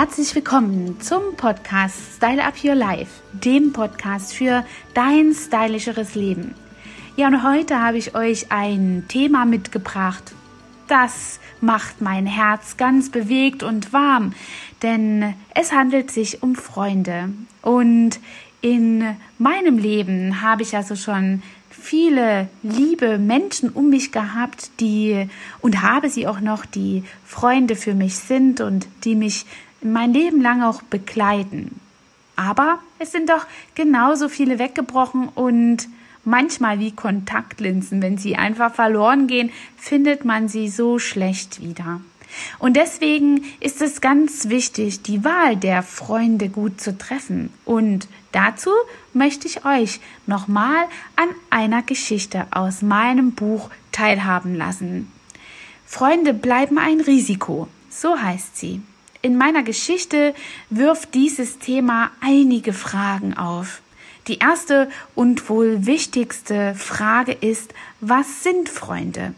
Herzlich willkommen zum Podcast Style Up Your Life, dem Podcast für dein stylischeres Leben. Ja, und heute habe ich euch ein Thema mitgebracht. Das macht mein Herz ganz bewegt und warm, denn es handelt sich um Freunde. Und in meinem Leben habe ich also schon viele liebe Menschen um mich gehabt, die und habe sie auch noch, die Freunde für mich sind und die mich mein Leben lang auch begleiten. Aber es sind doch genauso viele weggebrochen und manchmal wie Kontaktlinsen, wenn sie einfach verloren gehen, findet man sie so schlecht wieder. Und deswegen ist es ganz wichtig, die Wahl der Freunde gut zu treffen. Und dazu möchte ich euch nochmal an einer Geschichte aus meinem Buch teilhaben lassen. Freunde bleiben ein Risiko, so heißt sie. In meiner Geschichte wirft dieses Thema einige Fragen auf. Die erste und wohl wichtigste Frage ist, was sind Freunde?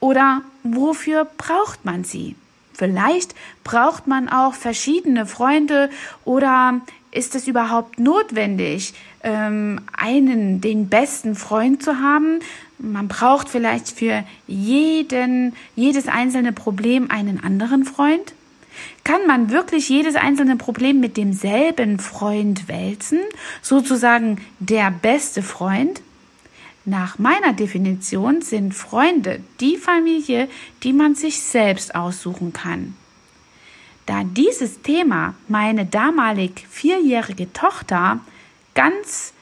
Oder wofür braucht man sie? Vielleicht braucht man auch verschiedene Freunde oder ist es überhaupt notwendig, ähm, einen, den besten Freund zu haben? Man braucht vielleicht für jeden, jedes einzelne Problem einen anderen Freund? Kann man wirklich jedes einzelne Problem mit demselben Freund wälzen? Sozusagen der beste Freund? Nach meiner Definition sind Freunde die Familie, die man sich selbst aussuchen kann. Da dieses Thema meine damalig vierjährige Tochter ganz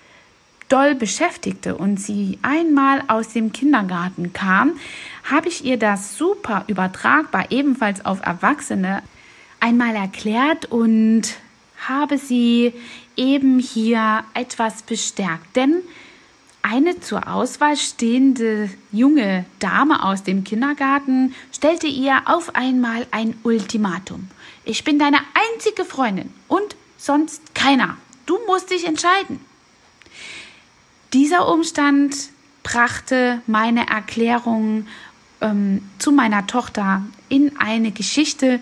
doll beschäftigte und sie einmal aus dem Kindergarten kam, habe ich ihr das super übertragbar ebenfalls auf Erwachsene einmal erklärt und habe sie eben hier etwas bestärkt. Denn eine zur Auswahl stehende junge Dame aus dem Kindergarten stellte ihr auf einmal ein Ultimatum. Ich bin deine einzige Freundin und sonst keiner. Du musst dich entscheiden. Dieser Umstand brachte meine Erklärung ähm, zu meiner Tochter in eine Geschichte,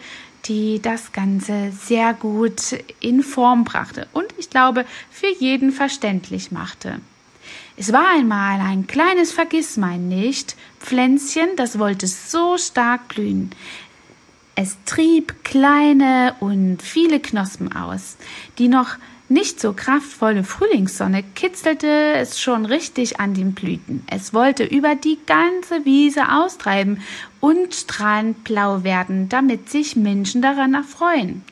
die das Ganze sehr gut in Form brachte und ich glaube für jeden verständlich machte. Es war einmal ein kleines Vergissmeinnicht Pflänzchen, das wollte so stark blühen. Es trieb kleine und viele Knospen aus, die noch nicht so kraftvolle Frühlingssonne kitzelte es schon richtig an den Blüten. Es wollte über die ganze Wiese austreiben und strahlend blau werden, damit sich Menschen daran erfreuen.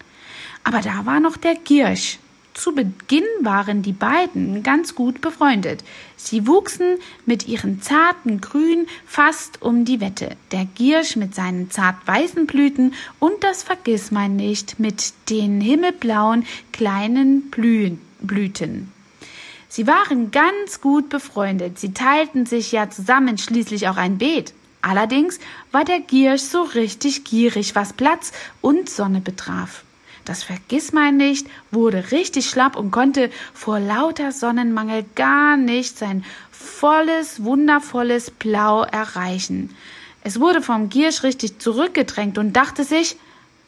Aber da war noch der Giersch. Zu Beginn waren die beiden ganz gut befreundet. Sie wuchsen mit ihren zarten Grün fast um die Wette. Der Giersch mit seinen zart weißen Blüten und das Vergissmeinnicht mit den himmelblauen kleinen Blüten. Sie waren ganz gut befreundet. Sie teilten sich ja zusammen schließlich auch ein Beet. Allerdings war der Giersch so richtig gierig, was Platz und Sonne betraf. Das Vergissmeinnicht wurde richtig schlapp und konnte vor lauter Sonnenmangel gar nicht sein volles, wundervolles Blau erreichen. Es wurde vom Giersch richtig zurückgedrängt und dachte sich,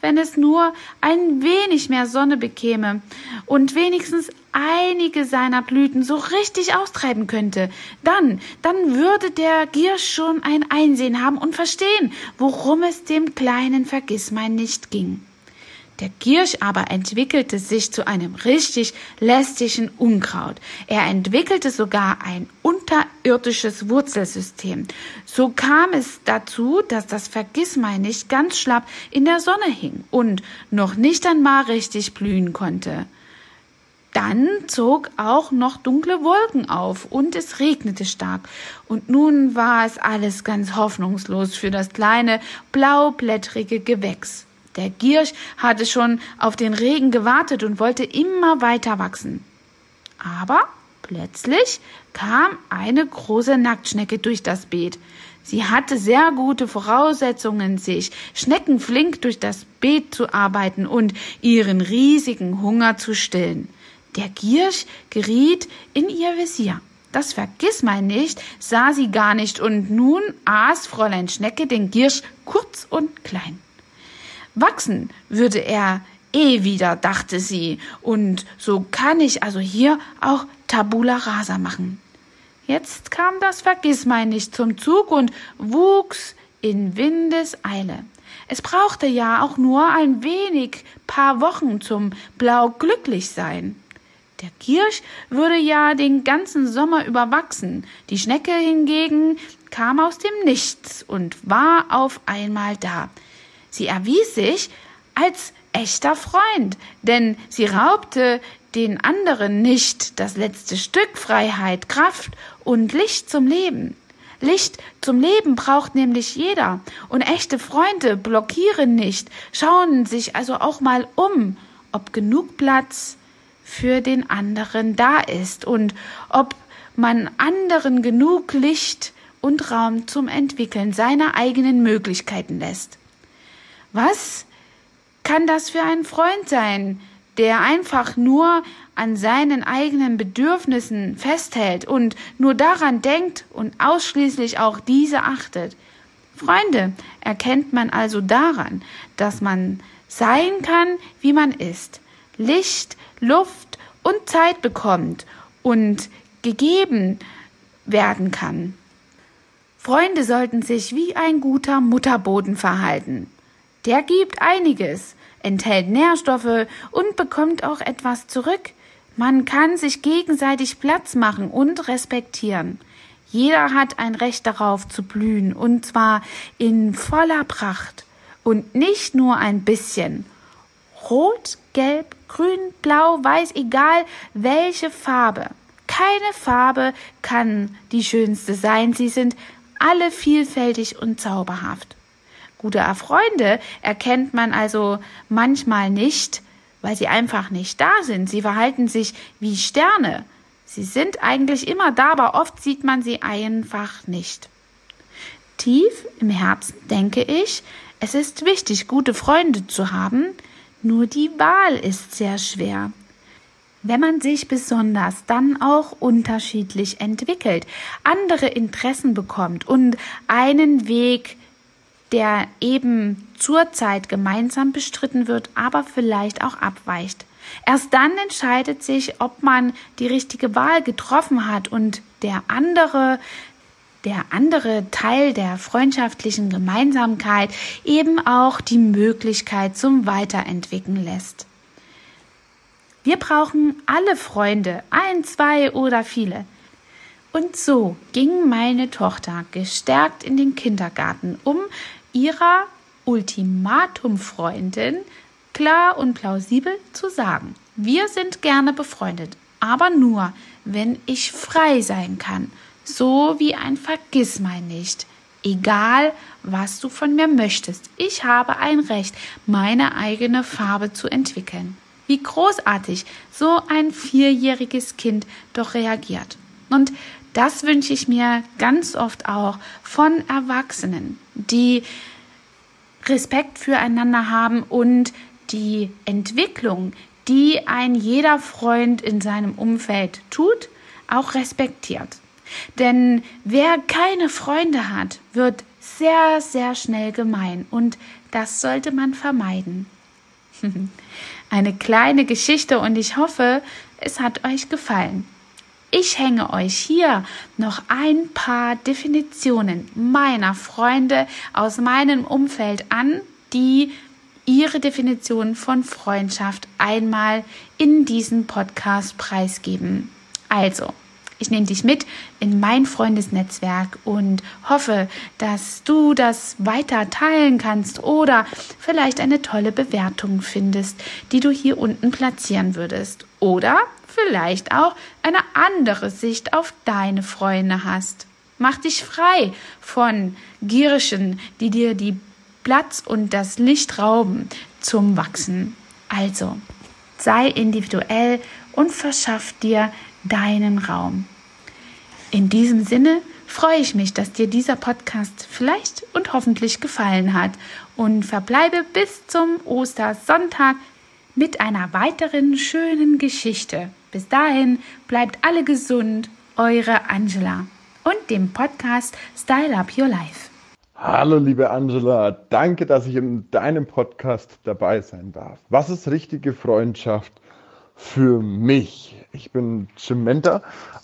wenn es nur ein wenig mehr Sonne bekäme und wenigstens einige seiner Blüten so richtig austreiben könnte, dann, dann würde der Giersch schon ein Einsehen haben und verstehen, worum es dem kleinen Vergissmein nicht ging. Der Giersch aber entwickelte sich zu einem richtig lästigen Unkraut. Er entwickelte sogar ein unterirdisches Wurzelsystem. So kam es dazu, dass das Vergissmeinnicht ganz schlapp in der Sonne hing und noch nicht einmal richtig blühen konnte. Dann zog auch noch dunkle Wolken auf und es regnete stark. Und nun war es alles ganz hoffnungslos für das kleine blaublättrige Gewächs. Der Giersch hatte schon auf den Regen gewartet und wollte immer weiter wachsen. Aber plötzlich kam eine große Nacktschnecke durch das Beet. Sie hatte sehr gute Voraussetzungen, sich schneckenflink durch das Beet zu arbeiten und ihren riesigen Hunger zu stillen. Der Giersch geriet in ihr Visier. Das vergiss mal nicht, sah sie gar nicht, und nun aß Fräulein Schnecke den Giersch kurz und klein. Wachsen würde er eh wieder, dachte sie. Und so kann ich also hier auch Tabula rasa machen. Jetzt kam das Vergissmeinnicht zum Zug und wuchs in Windeseile. Es brauchte ja auch nur ein wenig paar Wochen zum blau glücklich sein. Der Kirsch würde ja den ganzen Sommer überwachsen. Die Schnecke hingegen kam aus dem Nichts und war auf einmal da. Sie erwies sich als echter Freund, denn sie raubte den anderen nicht das letzte Stück Freiheit, Kraft und Licht zum Leben. Licht zum Leben braucht nämlich jeder, und echte Freunde blockieren nicht, schauen sich also auch mal um, ob genug Platz für den anderen da ist und ob man anderen genug Licht und Raum zum Entwickeln seiner eigenen Möglichkeiten lässt. Was kann das für ein Freund sein, der einfach nur an seinen eigenen Bedürfnissen festhält und nur daran denkt und ausschließlich auch diese achtet. Freunde erkennt man also daran, dass man sein kann, wie man ist. Licht, Luft und Zeit bekommt und gegeben werden kann. Freunde sollten sich wie ein guter Mutterboden verhalten. Der gibt einiges, enthält Nährstoffe und bekommt auch etwas zurück. Man kann sich gegenseitig Platz machen und respektieren. Jeder hat ein Recht darauf zu blühen, und zwar in voller Pracht und nicht nur ein bisschen. Rot, gelb, grün, blau, weiß, egal welche Farbe. Keine Farbe kann die schönste sein, sie sind alle vielfältig und zauberhaft. Gute Freunde erkennt man also manchmal nicht, weil sie einfach nicht da sind. Sie verhalten sich wie Sterne. Sie sind eigentlich immer da, aber oft sieht man sie einfach nicht. Tief im Herzen denke ich, es ist wichtig, gute Freunde zu haben, nur die Wahl ist sehr schwer. Wenn man sich besonders dann auch unterschiedlich entwickelt, andere Interessen bekommt und einen Weg der eben zurzeit gemeinsam bestritten wird, aber vielleicht auch abweicht. Erst dann entscheidet sich, ob man die richtige Wahl getroffen hat und der andere der andere Teil der freundschaftlichen Gemeinsamkeit eben auch die Möglichkeit zum Weiterentwickeln lässt. Wir brauchen alle Freunde, ein, zwei oder viele. Und so ging meine Tochter gestärkt in den Kindergarten, um ihrer Ultimatumfreundin klar und plausibel zu sagen. Wir sind gerne befreundet, aber nur, wenn ich frei sein kann, so wie ein Vergissmeinnicht. Egal, was du von mir möchtest, ich habe ein Recht, meine eigene Farbe zu entwickeln. Wie großartig so ein vierjähriges Kind doch reagiert. Und das wünsche ich mir ganz oft auch von Erwachsenen, die Respekt füreinander haben und die Entwicklung, die ein jeder Freund in seinem Umfeld tut, auch respektiert. Denn wer keine Freunde hat, wird sehr, sehr schnell gemein und das sollte man vermeiden. Eine kleine Geschichte und ich hoffe, es hat euch gefallen. Ich hänge euch hier noch ein paar Definitionen meiner Freunde aus meinem Umfeld an, die ihre Definition von Freundschaft einmal in diesem Podcast preisgeben. Also, ich nehme dich mit in mein Freundesnetzwerk und hoffe, dass du das weiter teilen kannst oder vielleicht eine tolle Bewertung findest, die du hier unten platzieren würdest. Oder vielleicht auch eine andere Sicht auf deine Freunde hast. Mach dich frei von Girschen, die dir die Platz und das Licht rauben zum Wachsen. Also, sei individuell und verschaff dir deinen Raum. In diesem Sinne freue ich mich, dass dir dieser Podcast vielleicht und hoffentlich gefallen hat und verbleibe bis zum Ostersonntag mit einer weiteren schönen Geschichte. Bis dahin bleibt alle gesund, eure Angela und dem Podcast Style Up Your Life. Hallo, liebe Angela. Danke, dass ich in deinem Podcast dabei sein darf. Was ist richtige Freundschaft für mich? Ich bin Jim Menter.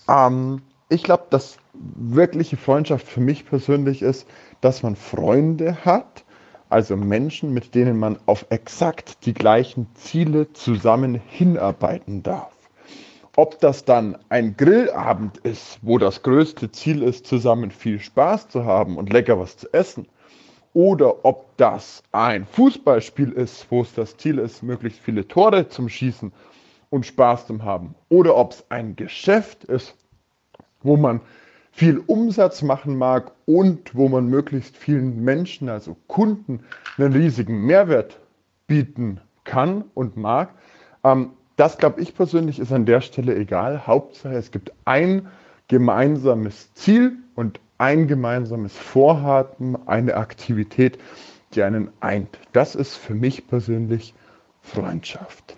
Ähm, ich glaube, dass wirkliche Freundschaft für mich persönlich ist, dass man Freunde hat, also Menschen, mit denen man auf exakt die gleichen Ziele zusammen hinarbeiten darf. Ob das dann ein Grillabend ist, wo das größte Ziel ist, zusammen viel Spaß zu haben und lecker was zu essen, oder ob das ein Fußballspiel ist, wo es das Ziel ist, möglichst viele Tore zum Schießen und Spaß zu haben, oder ob es ein Geschäft ist, wo man viel Umsatz machen mag und wo man möglichst vielen Menschen, also Kunden, einen riesigen Mehrwert bieten kann und mag. Ähm, das glaube ich persönlich ist an der Stelle egal. Hauptsache, es gibt ein gemeinsames Ziel und ein gemeinsames Vorhaben, eine Aktivität, die einen eint. Das ist für mich persönlich Freundschaft.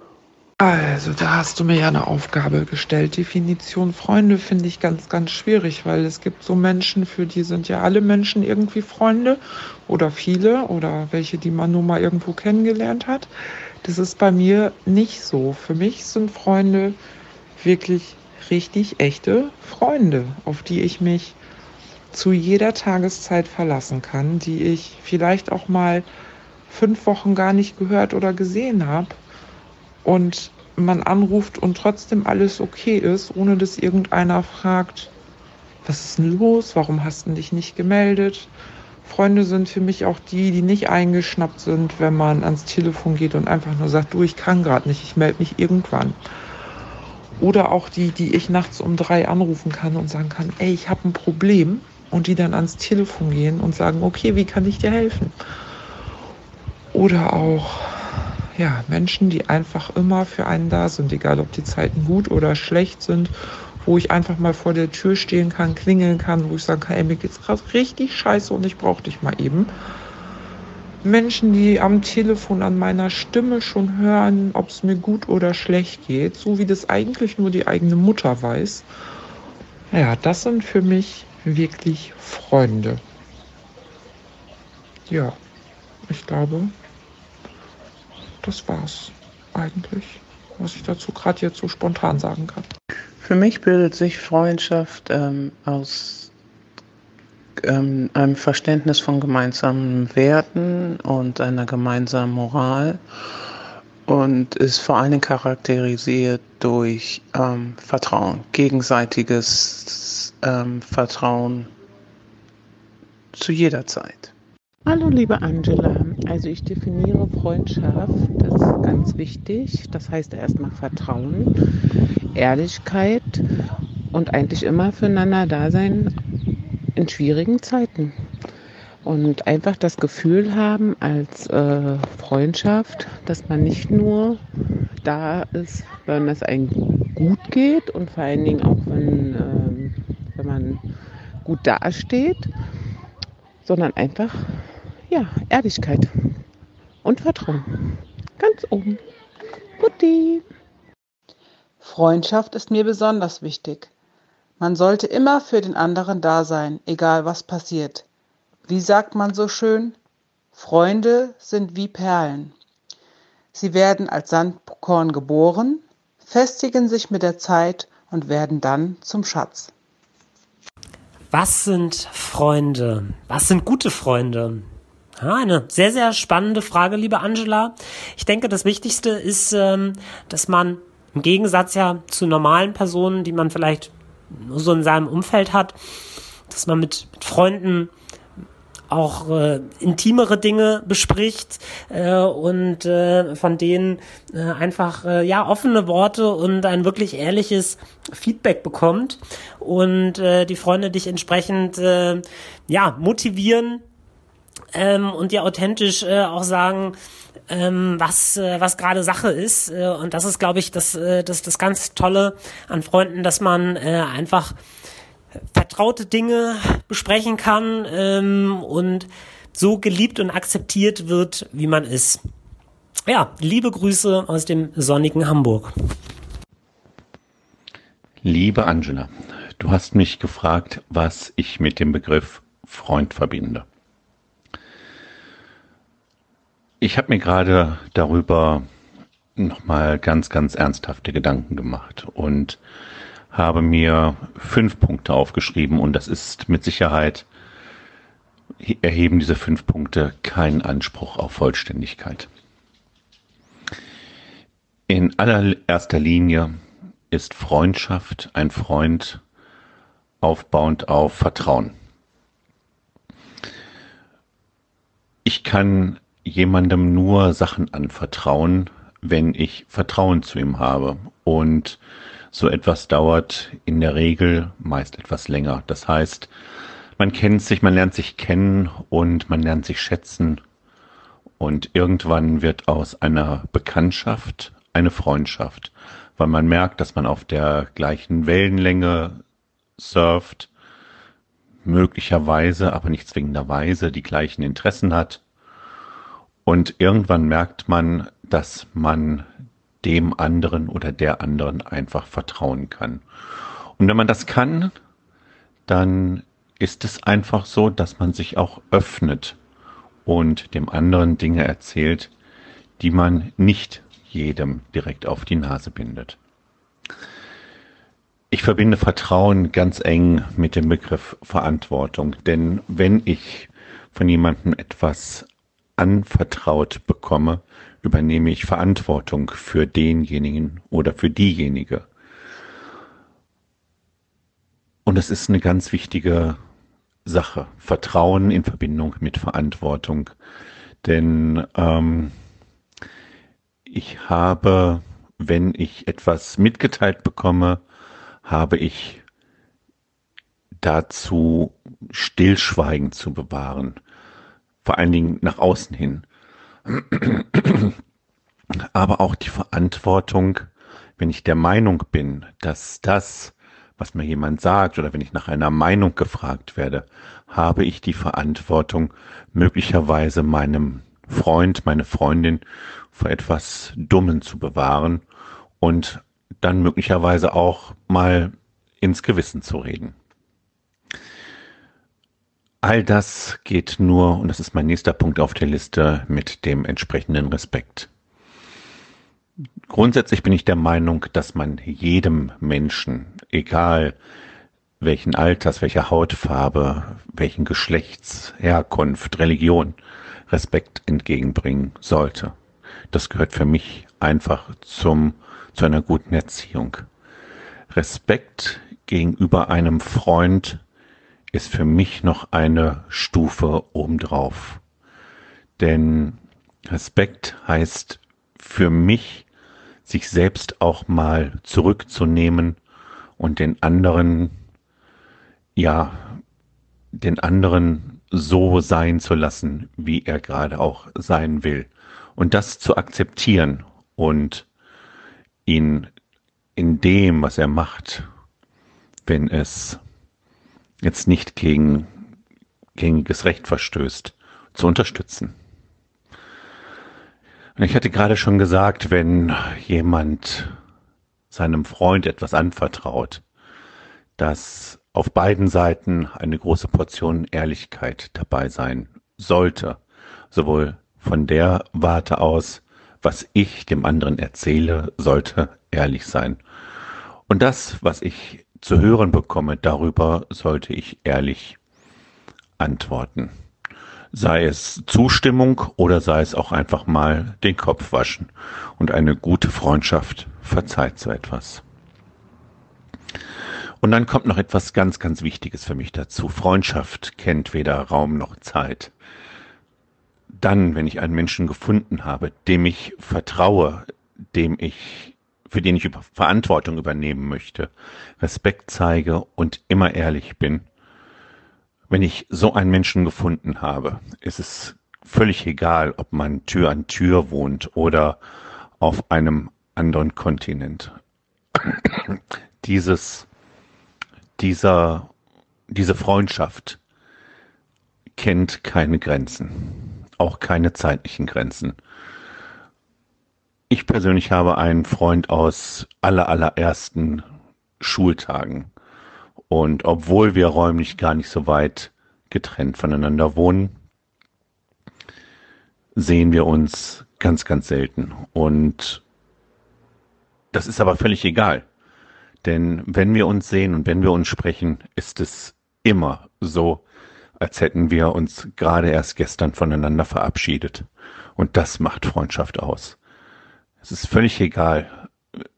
Also, da hast du mir ja eine Aufgabe gestellt. Definition Freunde finde ich ganz, ganz schwierig, weil es gibt so Menschen, für die sind ja alle Menschen irgendwie Freunde oder viele oder welche, die man nur mal irgendwo kennengelernt hat. Das ist bei mir nicht so. Für mich sind Freunde wirklich richtig echte Freunde, auf die ich mich zu jeder Tageszeit verlassen kann, die ich vielleicht auch mal fünf Wochen gar nicht gehört oder gesehen habe und man anruft und trotzdem alles okay ist, ohne dass irgendeiner fragt, was ist denn los, warum hast du dich nicht gemeldet? Freunde sind für mich auch die, die nicht eingeschnappt sind, wenn man ans Telefon geht und einfach nur sagt, du, ich kann gerade nicht, ich melde mich irgendwann. Oder auch die, die ich nachts um drei anrufen kann und sagen kann, ey, ich habe ein Problem und die dann ans Telefon gehen und sagen, okay, wie kann ich dir helfen? Oder auch ja, Menschen, die einfach immer für einen da sind, egal ob die Zeiten gut oder schlecht sind, wo ich einfach mal vor der Tür stehen kann, klingeln kann, wo ich sagen kann, ey, mir geht's gerade richtig scheiße und ich brauche dich mal eben. Menschen, die am Telefon an meiner Stimme schon hören, ob es mir gut oder schlecht geht, so wie das eigentlich nur die eigene Mutter weiß. Ja, das sind für mich wirklich Freunde. Ja, ich glaube, das war's eigentlich, was ich dazu gerade jetzt so spontan sagen kann. Für mich bildet sich Freundschaft ähm, aus ähm, einem Verständnis von gemeinsamen Werten und einer gemeinsamen Moral und ist vor allen Dingen charakterisiert durch ähm, Vertrauen, gegenseitiges ähm, Vertrauen zu jeder Zeit. Hallo liebe Angela, also ich definiere Freundschaft, das ist ganz wichtig. Das heißt erstmal Vertrauen, Ehrlichkeit und eigentlich immer füreinander da sein in schwierigen Zeiten. Und einfach das Gefühl haben als äh, Freundschaft, dass man nicht nur da ist, wenn es einem gut geht und vor allen Dingen auch wenn, äh, wenn man gut dasteht, sondern einfach ja, Ehrlichkeit und Vertrauen. Ganz oben. Putti. Freundschaft ist mir besonders wichtig. Man sollte immer für den anderen da sein, egal was passiert. Wie sagt man so schön? Freunde sind wie Perlen. Sie werden als Sandkorn geboren, festigen sich mit der Zeit und werden dann zum Schatz. Was sind Freunde? Was sind gute Freunde? Ja, eine sehr, sehr spannende Frage, liebe Angela. Ich denke, das Wichtigste ist, ähm, dass man im Gegensatz ja zu normalen Personen, die man vielleicht nur so in seinem Umfeld hat, dass man mit, mit Freunden auch äh, intimere Dinge bespricht äh, und äh, von denen äh, einfach äh, ja offene Worte und ein wirklich ehrliches Feedback bekommt und äh, die Freunde dich entsprechend äh, ja motivieren ähm, und dir authentisch äh, auch sagen, ähm, was, äh, was gerade Sache ist. Äh, und das ist, glaube ich, das, äh, das, das ganz Tolle an Freunden, dass man äh, einfach vertraute Dinge besprechen kann ähm, und so geliebt und akzeptiert wird, wie man ist. Ja, liebe Grüße aus dem sonnigen Hamburg. Liebe Angela, du hast mich gefragt, was ich mit dem Begriff Freund verbinde. Ich habe mir gerade darüber nochmal ganz, ganz ernsthafte Gedanken gemacht und habe mir fünf Punkte aufgeschrieben und das ist mit Sicherheit, erheben diese fünf Punkte keinen Anspruch auf Vollständigkeit. In allererster Linie ist Freundschaft ein Freund aufbauend auf Vertrauen. Ich kann jemandem nur Sachen anvertrauen, wenn ich Vertrauen zu ihm habe. Und so etwas dauert in der Regel meist etwas länger. Das heißt, man kennt sich, man lernt sich kennen und man lernt sich schätzen. Und irgendwann wird aus einer Bekanntschaft eine Freundschaft, weil man merkt, dass man auf der gleichen Wellenlänge surft, möglicherweise, aber nicht zwingenderweise die gleichen Interessen hat. Und irgendwann merkt man, dass man dem anderen oder der anderen einfach vertrauen kann. Und wenn man das kann, dann ist es einfach so, dass man sich auch öffnet und dem anderen Dinge erzählt, die man nicht jedem direkt auf die Nase bindet. Ich verbinde Vertrauen ganz eng mit dem Begriff Verantwortung, denn wenn ich von jemandem etwas anvertraut bekomme, übernehme ich Verantwortung für denjenigen oder für diejenige. Und es ist eine ganz wichtige Sache, Vertrauen in Verbindung mit Verantwortung. Denn ähm, ich habe, wenn ich etwas mitgeteilt bekomme, habe ich dazu Stillschweigen zu bewahren, vor allen Dingen nach außen hin. Aber auch die Verantwortung, wenn ich der Meinung bin, dass das, was mir jemand sagt, oder wenn ich nach einer Meinung gefragt werde, habe ich die Verantwortung, möglicherweise meinem Freund, meine Freundin vor etwas Dummen zu bewahren und dann möglicherweise auch mal ins Gewissen zu reden. All das geht nur, und das ist mein nächster Punkt auf der Liste, mit dem entsprechenden Respekt. Grundsätzlich bin ich der Meinung, dass man jedem Menschen, egal welchen Alters, welcher Hautfarbe, welchen Geschlechts, Herkunft, Religion, Respekt entgegenbringen sollte. Das gehört für mich einfach zum, zu einer guten Erziehung. Respekt gegenüber einem Freund ist für mich noch eine Stufe obendrauf. Denn Respekt heißt für mich, sich selbst auch mal zurückzunehmen und den anderen, ja, den anderen so sein zu lassen, wie er gerade auch sein will. Und das zu akzeptieren und ihn in dem, was er macht, wenn es jetzt nicht gegen gängiges Recht verstößt, zu unterstützen. Und ich hatte gerade schon gesagt, wenn jemand seinem Freund etwas anvertraut, dass auf beiden Seiten eine große Portion Ehrlichkeit dabei sein sollte, sowohl von der Warte aus, was ich dem anderen erzähle, sollte ehrlich sein. Und das, was ich zu hören bekomme, darüber sollte ich ehrlich antworten. Sei es Zustimmung oder sei es auch einfach mal den Kopf waschen. Und eine gute Freundschaft verzeiht so etwas. Und dann kommt noch etwas ganz, ganz Wichtiges für mich dazu. Freundschaft kennt weder Raum noch Zeit. Dann, wenn ich einen Menschen gefunden habe, dem ich vertraue, dem ich für den ich Verantwortung übernehmen möchte, Respekt zeige und immer ehrlich bin. Wenn ich so einen Menschen gefunden habe, ist es völlig egal, ob man Tür an Tür wohnt oder auf einem anderen Kontinent. Dieses, dieser, diese Freundschaft kennt keine Grenzen, auch keine zeitlichen Grenzen. Ich persönlich habe einen Freund aus aller, allerersten Schultagen. Und obwohl wir räumlich gar nicht so weit getrennt voneinander wohnen, sehen wir uns ganz, ganz selten. Und das ist aber völlig egal. Denn wenn wir uns sehen und wenn wir uns sprechen, ist es immer so, als hätten wir uns gerade erst gestern voneinander verabschiedet. Und das macht Freundschaft aus. Es ist völlig egal,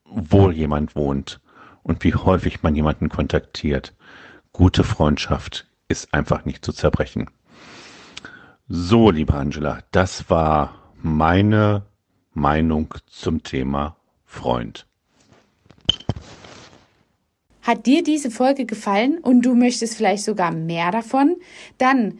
wo jemand wohnt und wie häufig man jemanden kontaktiert. Gute Freundschaft ist einfach nicht zu zerbrechen. So, liebe Angela, das war meine Meinung zum Thema Freund. Hat dir diese Folge gefallen und du möchtest vielleicht sogar mehr davon? Dann